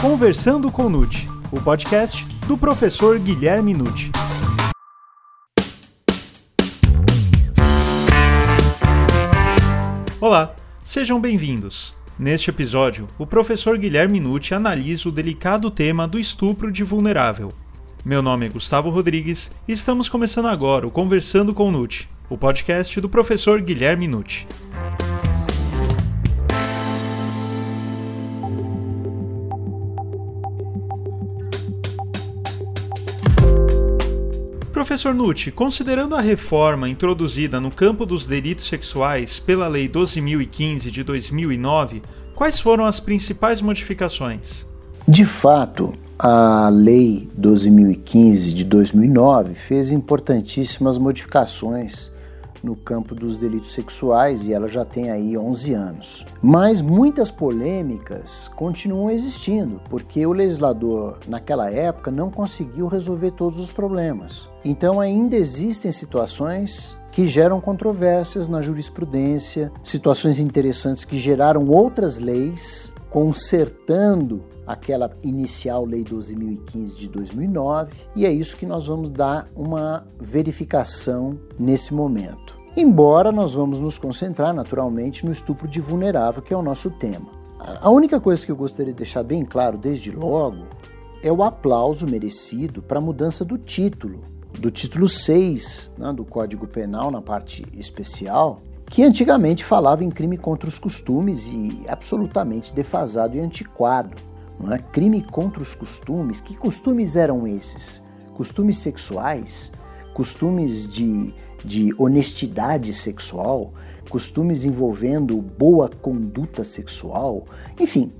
Conversando com Nute, o podcast do professor Guilherme Nute. Olá, sejam bem-vindos. Neste episódio, o professor Guilherme Nutti analisa o delicado tema do estupro de vulnerável. Meu nome é Gustavo Rodrigues e estamos começando agora o Conversando com Nutti, o podcast do professor Guilherme Nutti. Professor Nutti, considerando a reforma introduzida no campo dos delitos sexuais pela Lei 12.015 de 2009, quais foram as principais modificações? De fato, a Lei 12.015 de 2009 fez importantíssimas modificações no campo dos delitos sexuais e ela já tem aí 11 anos. Mas muitas polêmicas continuam existindo, porque o legislador naquela época não conseguiu resolver todos os problemas. Então ainda existem situações que geram controvérsias na jurisprudência, situações interessantes que geraram outras leis consertando aquela inicial Lei 12.015 de 2009, e é isso que nós vamos dar uma verificação nesse momento. Embora nós vamos nos concentrar naturalmente no estupro de vulnerável, que é o nosso tema. A única coisa que eu gostaria de deixar bem claro desde logo é o aplauso merecido para a mudança do título, do título 6 né, do Código Penal, na parte especial, que antigamente falava em crime contra os costumes e absolutamente defasado e antiquado. Não é? Crime contra os costumes. Que costumes eram esses? Costumes sexuais? Costumes de, de honestidade sexual? Costumes envolvendo boa conduta sexual? Enfim,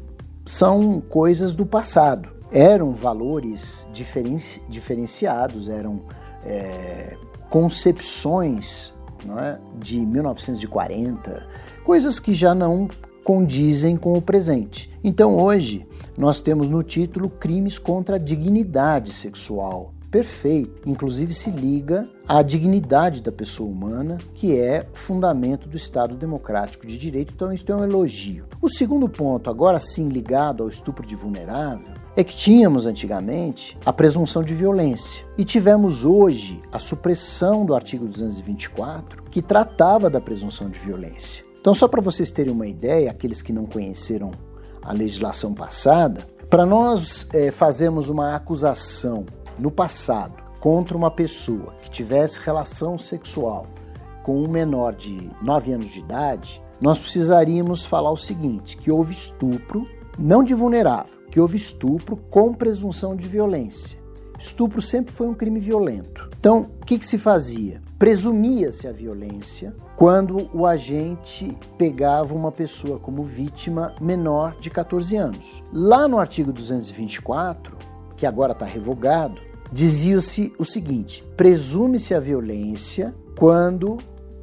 são coisas do passado. Eram valores diferenci, diferenciados, eram é, concepções é, de 1940, coisas que já não condizem com o presente. Então hoje nós temos no título crimes contra a dignidade sexual. Perfeito. Inclusive se liga à dignidade da pessoa humana, que é fundamento do Estado democrático de direito. Então isso é um elogio. O segundo ponto, agora sim ligado ao estupro de vulnerável, é que tínhamos antigamente a presunção de violência e tivemos hoje a supressão do artigo 224 que tratava da presunção de violência. Então, só para vocês terem uma ideia, aqueles que não conheceram a legislação passada, para nós é, fazermos uma acusação no passado contra uma pessoa que tivesse relação sexual com um menor de 9 anos de idade, nós precisaríamos falar o seguinte: que houve estupro, não de vulnerável, que houve estupro com presunção de violência. Estupro sempre foi um crime violento. Então, o que, que se fazia? Presumia-se a violência quando o agente pegava uma pessoa como vítima menor de 14 anos. Lá no artigo 224, que agora está revogado, dizia-se o seguinte: presume-se a violência quando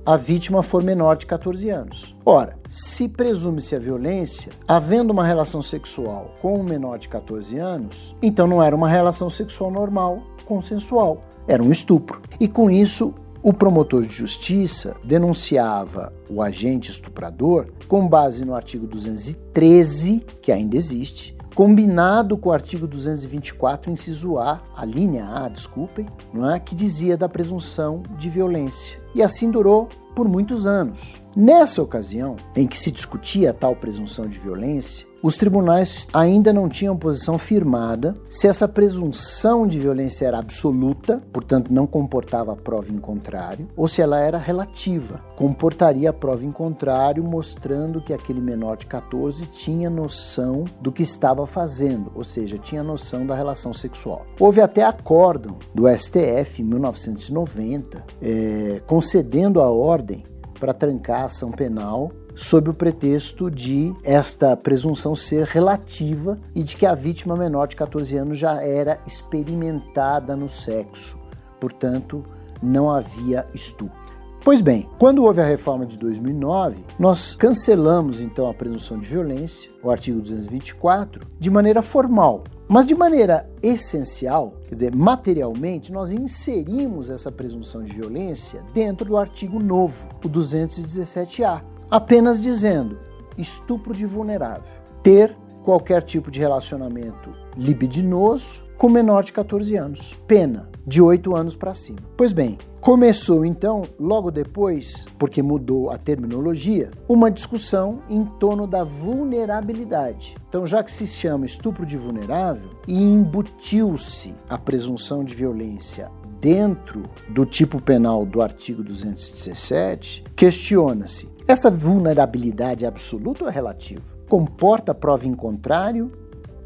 a vítima for menor de 14 anos. Ora, se presume-se a violência, havendo uma relação sexual com um menor de 14 anos, então não era uma relação sexual normal, consensual, era um estupro. E com isso, o promotor de justiça denunciava o agente estuprador com base no artigo 213, que ainda existe, combinado com o artigo 224, inciso A, a linha A, desculpem, não é? que dizia da presunção de violência. E assim durou por muitos anos. Nessa ocasião, em que se discutia a tal presunção de violência, os tribunais ainda não tinham posição firmada se essa presunção de violência era absoluta, portanto não comportava a prova em contrário, ou se ela era relativa, comportaria a prova em contrário, mostrando que aquele menor de 14 tinha noção do que estava fazendo, ou seja, tinha noção da relação sexual. Houve até acórdão do STF em 1990, é, concedendo a ordem para trancar a ação penal sob o pretexto de esta presunção ser relativa e de que a vítima menor de 14 anos já era experimentada no sexo, portanto, não havia estupro. Pois bem, quando houve a reforma de 2009, nós cancelamos então a presunção de violência, o artigo 224, de maneira formal. Mas de maneira essencial, quer dizer, materialmente, nós inserimos essa presunção de violência dentro do artigo novo, o 217-A, apenas dizendo estupro de vulnerável, ter qualquer tipo de relacionamento libidinoso com menor de 14 anos. Pena de 8 anos para cima. Pois bem, começou então, logo depois, porque mudou a terminologia, uma discussão em torno da vulnerabilidade. Então, já que se chama estupro de vulnerável e embutiu-se a presunção de violência dentro do tipo penal do artigo 217, questiona-se: essa vulnerabilidade absoluta ou relativa? Comporta prova em contrário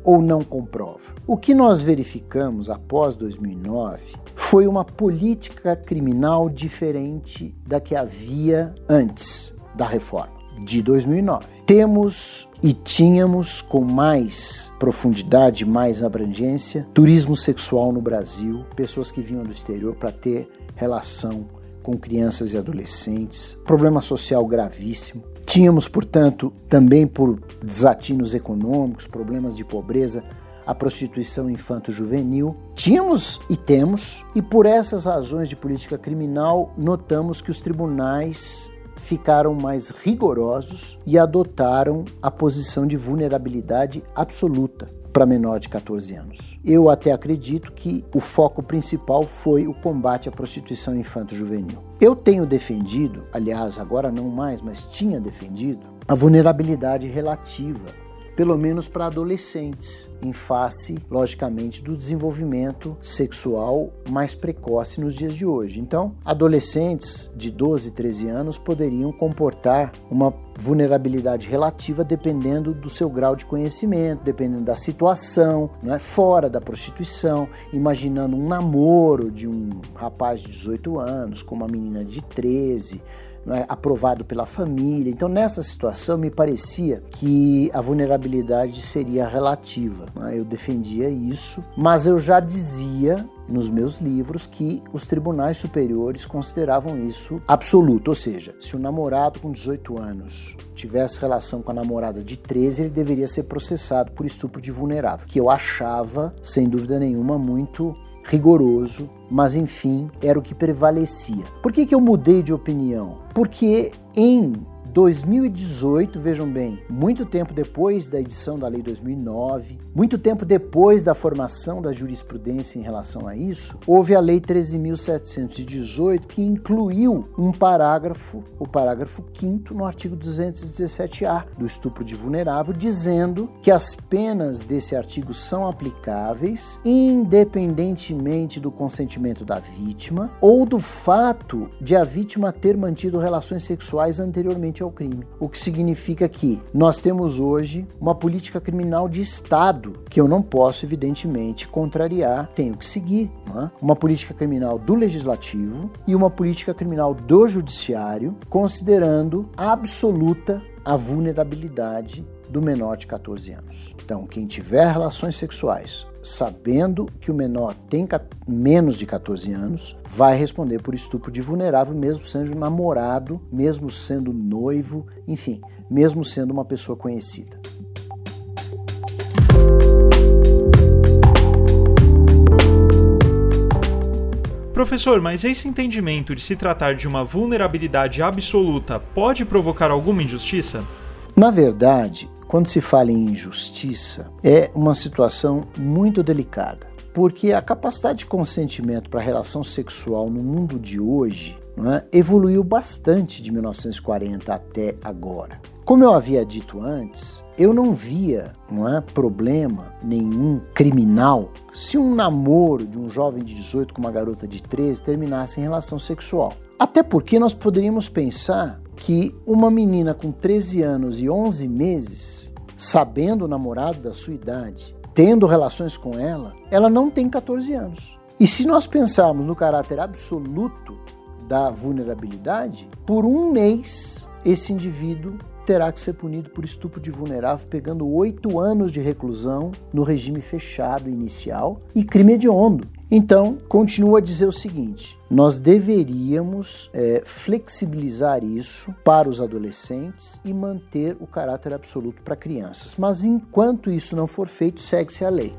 ou não comprova. O que nós verificamos após 2009 foi uma política criminal diferente da que havia antes da reforma de 2009. Temos e tínhamos com mais profundidade, mais abrangência, turismo sexual no Brasil, pessoas que vinham do exterior para ter relação com crianças e adolescentes, problema social gravíssimo, Tínhamos, portanto, também por desatinos econômicos, problemas de pobreza, a prostituição infanto-juvenil. Tínhamos e temos, e por essas razões de política criminal, notamos que os tribunais ficaram mais rigorosos e adotaram a posição de vulnerabilidade absoluta para menor de 14 anos. Eu até acredito que o foco principal foi o combate à prostituição infanto-juvenil. Eu tenho defendido, aliás, agora não mais, mas tinha defendido, a vulnerabilidade relativa pelo menos para adolescentes, em face, logicamente, do desenvolvimento sexual mais precoce nos dias de hoje. Então, adolescentes de 12, 13 anos poderiam comportar uma vulnerabilidade relativa dependendo do seu grau de conhecimento, dependendo da situação, não é? fora da prostituição, imaginando um namoro de um rapaz de 18 anos com uma menina de 13, é, aprovado pela família. Então, nessa situação, me parecia que a vulnerabilidade seria relativa. É? Eu defendia isso, mas eu já dizia nos meus livros que os tribunais superiores consideravam isso absoluto, ou seja, se o namorado com 18 anos tivesse relação com a namorada de 13, ele deveria ser processado por estupro de vulnerável, que eu achava, sem dúvida nenhuma, muito rigoroso, mas enfim, era o que prevalecia. Por que, que eu mudei de opinião? Porque em 2018, vejam bem, muito tempo depois da edição da Lei 2009, muito tempo depois da formação da jurisprudência em relação a isso, houve a Lei 13.718 que incluiu um parágrafo, o parágrafo 5 no artigo 217-A do estupro de vulnerável, dizendo que as penas desse artigo são aplicáveis independentemente do consentimento da vítima ou do fato de a vítima ter mantido relações sexuais anteriormente ao crime. O que significa que nós temos hoje uma política criminal de Estado que eu não posso, evidentemente, contrariar, tenho que seguir. É? Uma política criminal do legislativo e uma política criminal do judiciário, considerando absoluta a vulnerabilidade do menor de 14 anos. Então, quem tiver relações sexuais sabendo que o menor tem menos de 14 anos, vai responder por estupro de vulnerável, mesmo sendo namorado, mesmo sendo noivo, enfim, mesmo sendo uma pessoa conhecida. Professor, mas esse entendimento de se tratar de uma vulnerabilidade absoluta pode provocar alguma injustiça? Na verdade, quando se fala em injustiça, é uma situação muito delicada, porque a capacidade de consentimento para a relação sexual no mundo de hoje é, evoluiu bastante de 1940 até agora. Como eu havia dito antes, eu não via não é, problema nenhum criminal se um namoro de um jovem de 18 com uma garota de 13 terminasse em relação sexual. Até porque nós poderíamos pensar que uma menina com 13 anos e 11 meses, sabendo o namorado da sua idade, tendo relações com ela, ela não tem 14 anos. E se nós pensarmos no caráter absoluto da vulnerabilidade, por um mês esse indivíduo terá que ser punido por estupro de vulnerável, pegando oito anos de reclusão no regime fechado inicial e crime hediondo. Então, continua a dizer o seguinte: nós deveríamos é, flexibilizar isso para os adolescentes e manter o caráter absoluto para crianças. Mas enquanto isso não for feito, segue-se a lei.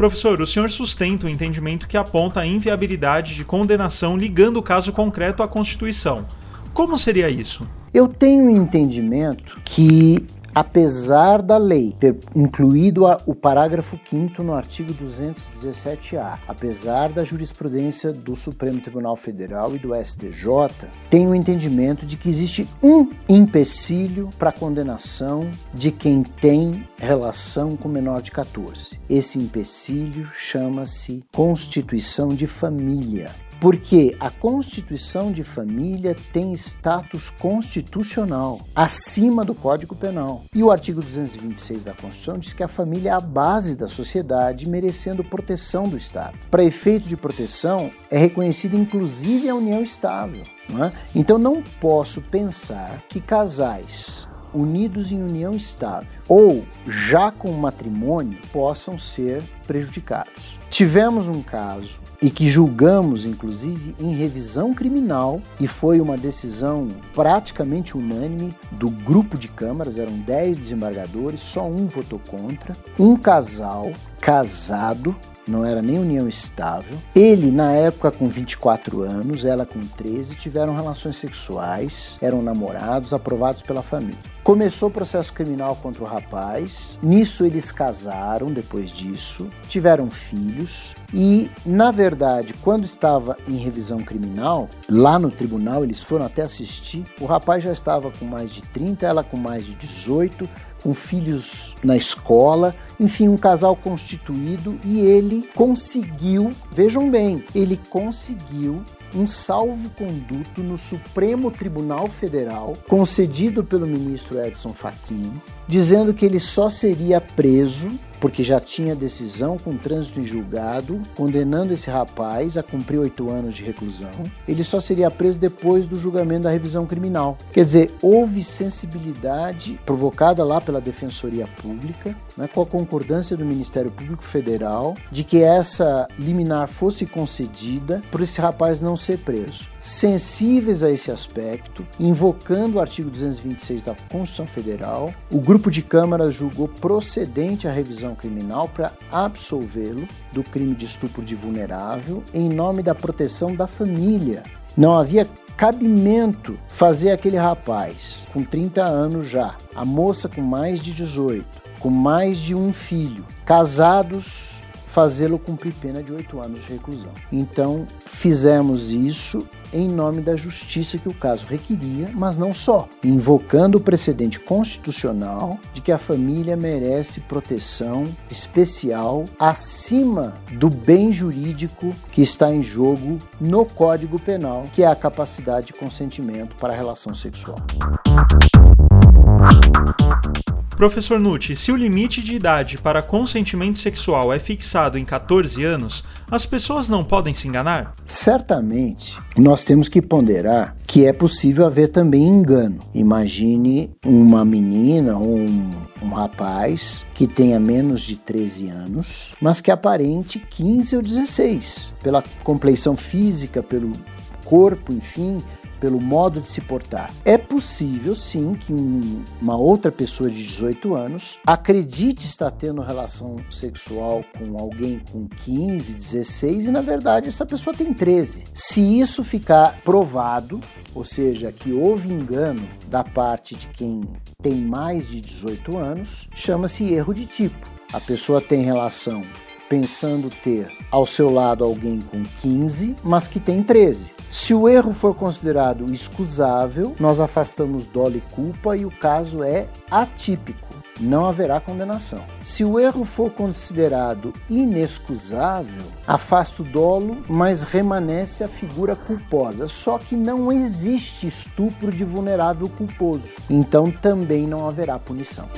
Professor, o senhor sustenta o entendimento que aponta a inviabilidade de condenação ligando o caso concreto à Constituição. Como seria isso? Eu tenho um entendimento que apesar da lei ter incluído o parágrafo 5 no artigo 217-A, apesar da jurisprudência do Supremo Tribunal Federal e do STJ, tem o entendimento de que existe um empecilho para a condenação de quem tem relação com menor de 14. Esse empecilho chama-se Constituição de Família porque a constituição de família tem status constitucional acima do Código Penal. E o artigo 226 da Constituição diz que a família é a base da sociedade, merecendo proteção do Estado. Para efeito de proteção, é reconhecida inclusive a união estável. Não é? Então não posso pensar que casais unidos em união estável ou já com matrimônio possam ser prejudicados. Tivemos um caso e que julgamos, inclusive, em revisão criminal, e foi uma decisão praticamente unânime do grupo de câmaras, eram 10 desembargadores, só um votou contra. Um casal casado não era nem união estável. Ele, na época, com 24 anos, ela com 13, tiveram relações sexuais, eram namorados, aprovados pela família. Começou o processo criminal contra o rapaz, nisso eles casaram depois disso, tiveram filhos e, na verdade, quando estava em revisão criminal, lá no tribunal eles foram até assistir, o rapaz já estava com mais de 30, ela com mais de 18, com filhos na escola, enfim, um casal constituído e ele conseguiu, vejam bem, ele conseguiu um salvo-conduto no Supremo Tribunal Federal, concedido pelo ministro Edson Fachin, dizendo que ele só seria preso porque já tinha decisão com trânsito em julgado, condenando esse rapaz a cumprir oito anos de reclusão. Ele só seria preso depois do julgamento da revisão criminal. Quer dizer, houve sensibilidade provocada lá pela Defensoria Pública, né, com a concordância do Ministério Público Federal, de que essa liminar fosse concedida por esse rapaz não ser preso sensíveis a esse aspecto, invocando o artigo 226 da Constituição Federal, o grupo de câmaras julgou procedente a revisão criminal para absolvê-lo do crime de estupro de vulnerável em nome da proteção da família. Não havia cabimento fazer aquele rapaz com 30 anos já, a moça com mais de 18, com mais de um filho, casados fazê-lo cumprir pena de oito anos de reclusão. Então, fizemos isso em nome da justiça que o caso requeria, mas não só, invocando o precedente constitucional de que a família merece proteção especial acima do bem jurídico que está em jogo no Código Penal, que é a capacidade de consentimento para a relação sexual. Professor Nutti, se o limite de idade para consentimento sexual é fixado em 14 anos, as pessoas não podem se enganar? Certamente, nós temos que ponderar que é possível haver também engano. Imagine uma menina ou um, um rapaz que tenha menos de 13 anos, mas que aparente 15 ou 16, pela compleição física, pelo corpo, enfim, pelo modo de se portar. É possível, sim, que um, uma outra pessoa de 18 anos acredite estar tendo relação sexual com alguém com 15, 16 e, na verdade, essa pessoa tem 13. Se isso ficar provado, ou seja, que houve engano da parte de quem tem mais de 18 anos, chama-se erro de tipo. A pessoa tem relação pensando ter ao seu lado alguém com 15, mas que tem 13. Se o erro for considerado excusável, nós afastamos dolo e culpa e o caso é atípico. Não haverá condenação. Se o erro for considerado inexcusável, afasta o dolo, mas remanesce a figura culposa. Só que não existe estupro de vulnerável culposo. Então também não haverá punição.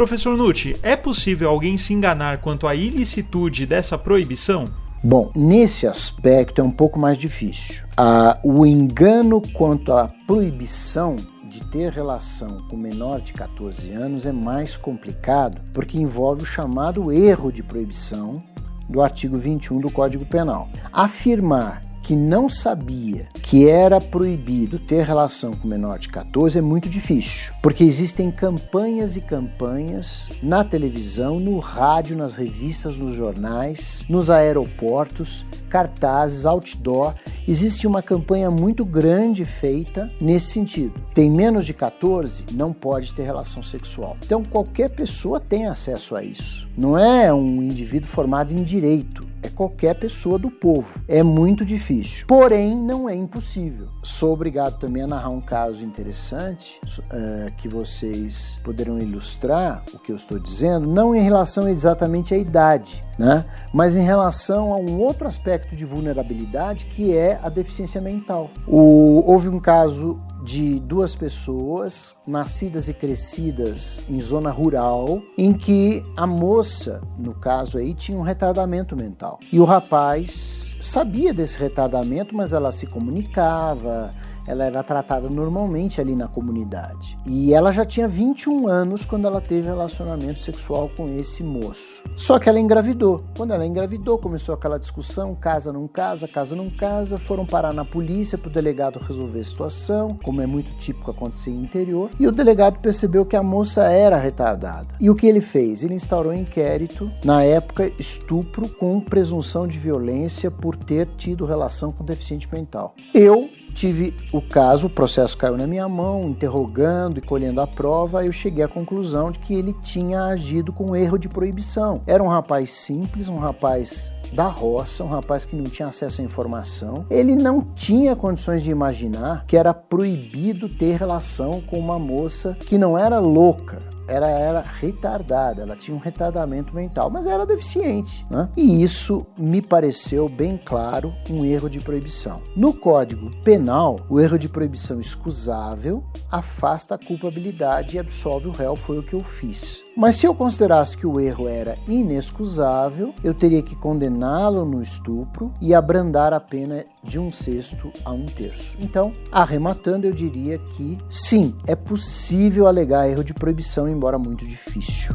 Professor Nutti, é possível alguém se enganar quanto à ilicitude dessa proibição? Bom, nesse aspecto é um pouco mais difícil. Ah, o engano quanto à proibição de ter relação com menor de 14 anos é mais complicado porque envolve o chamado erro de proibição do artigo 21 do Código Penal. Afirmar que não sabia que era proibido ter relação com menor de 14 é muito difícil, porque existem campanhas e campanhas na televisão, no rádio, nas revistas, nos jornais, nos aeroportos, cartazes, outdoor. Existe uma campanha muito grande feita nesse sentido. Tem menos de 14, não pode ter relação sexual. Então qualquer pessoa tem acesso a isso. Não é um indivíduo formado em direito é qualquer pessoa do povo. É muito difícil, porém não é impossível. Sou obrigado também a narrar um caso interessante uh, que vocês poderão ilustrar o que eu estou dizendo, não em relação exatamente à idade, né? mas em relação a um outro aspecto de vulnerabilidade que é a deficiência mental. O, houve um caso de duas pessoas nascidas e crescidas em zona rural, em que a moça, no caso aí, tinha um retardamento mental. E o rapaz sabia desse retardamento, mas ela se comunicava, ela era tratada normalmente ali na comunidade. E ela já tinha 21 anos quando ela teve relacionamento sexual com esse moço. Só que ela engravidou. Quando ela engravidou, começou aquela discussão: casa, não casa, casa, não casa. Foram parar na polícia para o delegado resolver a situação, como é muito típico acontecer em interior. E o delegado percebeu que a moça era retardada. E o que ele fez? Ele instaurou um inquérito, na época, estupro com presunção de violência por ter tido relação com deficiente mental. Eu tive o caso, o processo caiu na minha mão, interrogando e colhendo a prova, eu cheguei à conclusão de que ele tinha agido com erro de proibição. Era um rapaz simples, um rapaz da roça, um rapaz que não tinha acesso à informação. Ele não tinha condições de imaginar que era proibido ter relação com uma moça que não era louca, ela era retardada, ela tinha um retardamento mental, mas era deficiente. Né? E isso me pareceu bem claro um erro de proibição. No Código Penal, o erro de proibição excusável afasta a culpabilidade e absolve o réu, foi o que eu fiz. Mas se eu considerasse que o erro era inexcusável, eu teria que condená-lo no estupro e abrandar a pena de um sexto a um terço. Então, arrematando, eu diria que sim, é possível alegar erro de proibição, embora muito difícil.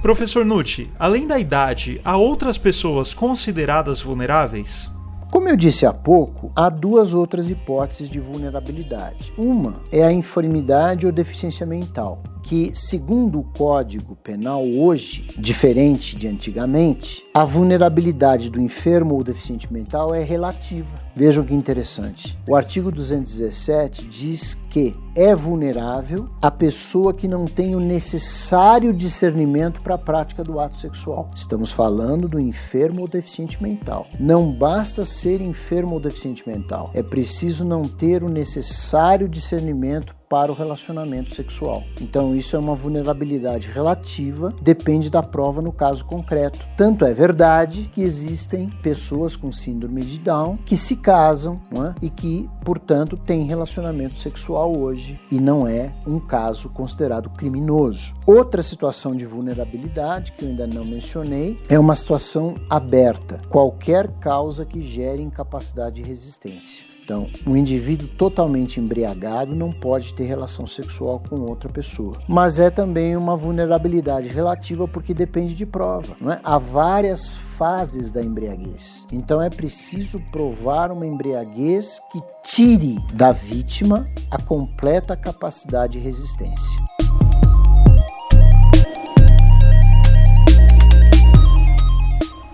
Professor Nucci, além da idade, há outras pessoas consideradas vulneráveis? Como eu disse há pouco, há duas outras hipóteses de vulnerabilidade. Uma é a enfermidade ou deficiência mental, que, segundo o Código Penal hoje, diferente de antigamente, a vulnerabilidade do enfermo ou deficiente mental é relativa. Vejam que interessante. O artigo 217 diz que é vulnerável a pessoa que não tem o necessário discernimento para a prática do ato sexual. Estamos falando do enfermo ou deficiente mental. Não basta ser enfermo ou deficiente mental, é preciso não ter o necessário discernimento para o relacionamento sexual. Então, isso é uma vulnerabilidade relativa, depende da prova no caso concreto. Tanto é verdade que existem pessoas com síndrome de Down que se casam é? e que, portanto, têm relacionamento sexual hoje e não é um caso considerado criminoso. Outra situação de vulnerabilidade que eu ainda não mencionei é uma situação aberta, qualquer causa que gere incapacidade de resistência. Então, um indivíduo totalmente embriagado não pode ter relação sexual com outra pessoa. Mas é também uma vulnerabilidade relativa porque depende de prova. Não é? Há várias fases da embriaguez. Então é preciso provar uma embriaguez que tire da vítima a completa capacidade de resistência.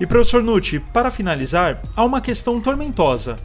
E professor Nucci, para finalizar, há uma questão tormentosa.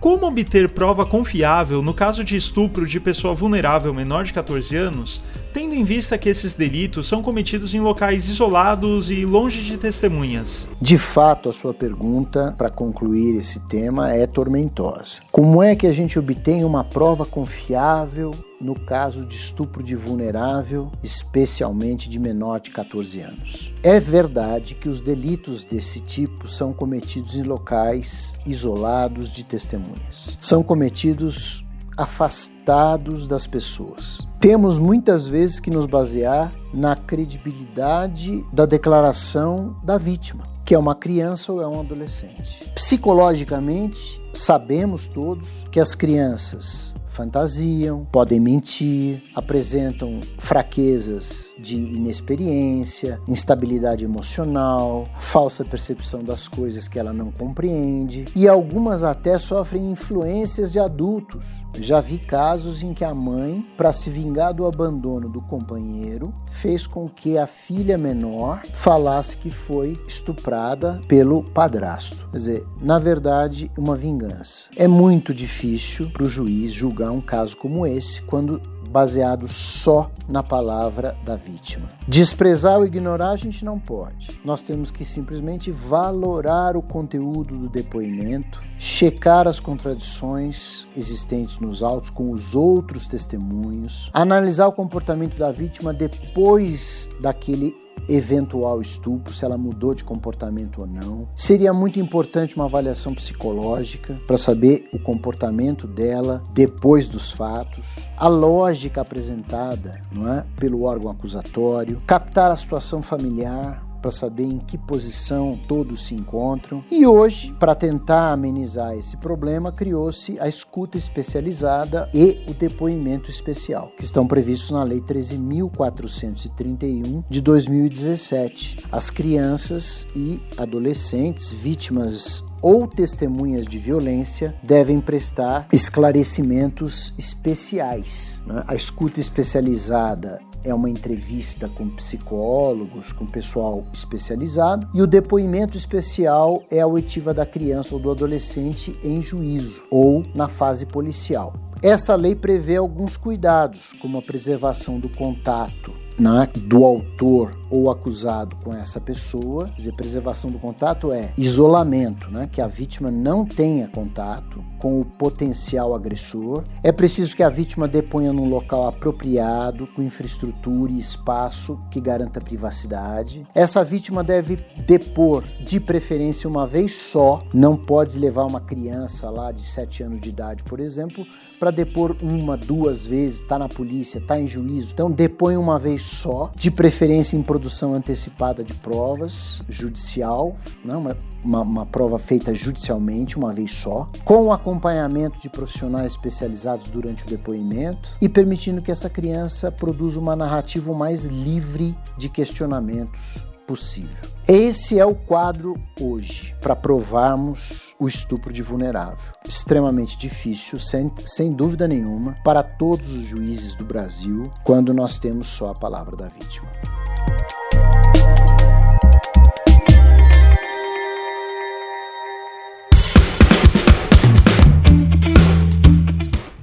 Como obter prova confiável no caso de estupro de pessoa vulnerável menor de 14 anos, tendo em vista que esses delitos são cometidos em locais isolados e longe de testemunhas? De fato, a sua pergunta, para concluir esse tema, é tormentosa. Como é que a gente obtém uma prova confiável no caso de estupro de vulnerável, especialmente de menor de 14 anos. É verdade que os delitos desse tipo são cometidos em locais isolados de testemunhas. São cometidos afastados das pessoas. Temos muitas vezes que nos basear na credibilidade da declaração da vítima, que é uma criança ou é um adolescente. Psicologicamente, sabemos todos que as crianças fantasiam, podem mentir, apresentam fraquezas de inexperiência, instabilidade emocional, falsa percepção das coisas que ela não compreende e algumas até sofrem influências de adultos. Já vi casos em que a mãe, para se vingar do abandono do companheiro, fez com que a filha menor falasse que foi estuprada pelo padrasto. Quer dizer, na verdade, uma vingança. É muito difícil para o juiz julgar um caso como esse quando baseado só na palavra da vítima. Desprezar ou ignorar a gente não pode. Nós temos que simplesmente valorar o conteúdo do depoimento, checar as contradições existentes nos autos com os outros testemunhos, analisar o comportamento da vítima depois daquele eventual estupro, se ela mudou de comportamento ou não. Seria muito importante uma avaliação psicológica para saber o comportamento dela depois dos fatos, a lógica apresentada não é, pelo órgão acusatório, captar a situação familiar, para saber em que posição todos se encontram. E hoje, para tentar amenizar esse problema, criou-se a escuta especializada e o depoimento especial, que estão previstos na Lei 13.431 de 2017. As crianças e adolescentes vítimas ou testemunhas de violência devem prestar esclarecimentos especiais. Né? A escuta especializada é uma entrevista com psicólogos, com pessoal especializado, e o depoimento especial é a oitiva da criança ou do adolescente em juízo ou na fase policial. Essa lei prevê alguns cuidados, como a preservação do contato né, do autor ou acusado com essa pessoa. Quer dizer, preservação do contato é isolamento, né, que a vítima não tenha contato com o potencial agressor. É preciso que a vítima deponha num local apropriado, com infraestrutura e espaço que garanta privacidade. Essa vítima deve depor, de preferência, uma vez só. Não pode levar uma criança lá de 7 anos de idade, por exemplo, para depor uma, duas vezes, tá na polícia, tá em juízo. Então depõe uma vez só, de preferência em produção antecipada de provas, judicial, né? uma, uma, uma prova feita judicialmente, uma vez só, com acompanhamento de profissionais especializados durante o depoimento e permitindo que essa criança produza uma narrativa mais livre de questionamentos possível. Esse é o quadro hoje para provarmos o estupro de vulnerável. Extremamente difícil, sem, sem dúvida nenhuma, para todos os juízes do Brasil, quando nós temos só a palavra da vítima.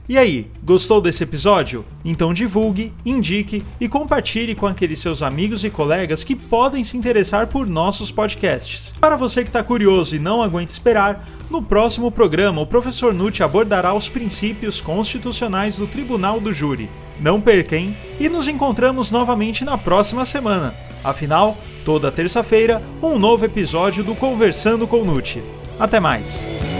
E aí, gostou desse episódio? Então divulgue, indique e compartilhe com aqueles seus amigos e colegas que podem se interessar por nossos podcasts. Para você que está curioso e não aguenta esperar, no próximo programa o professor Nutt abordará os princípios constitucionais do Tribunal do Júri. Não perquem e nos encontramos novamente na próxima semana. Afinal, toda terça-feira, um novo episódio do Conversando com Nutt. Até mais!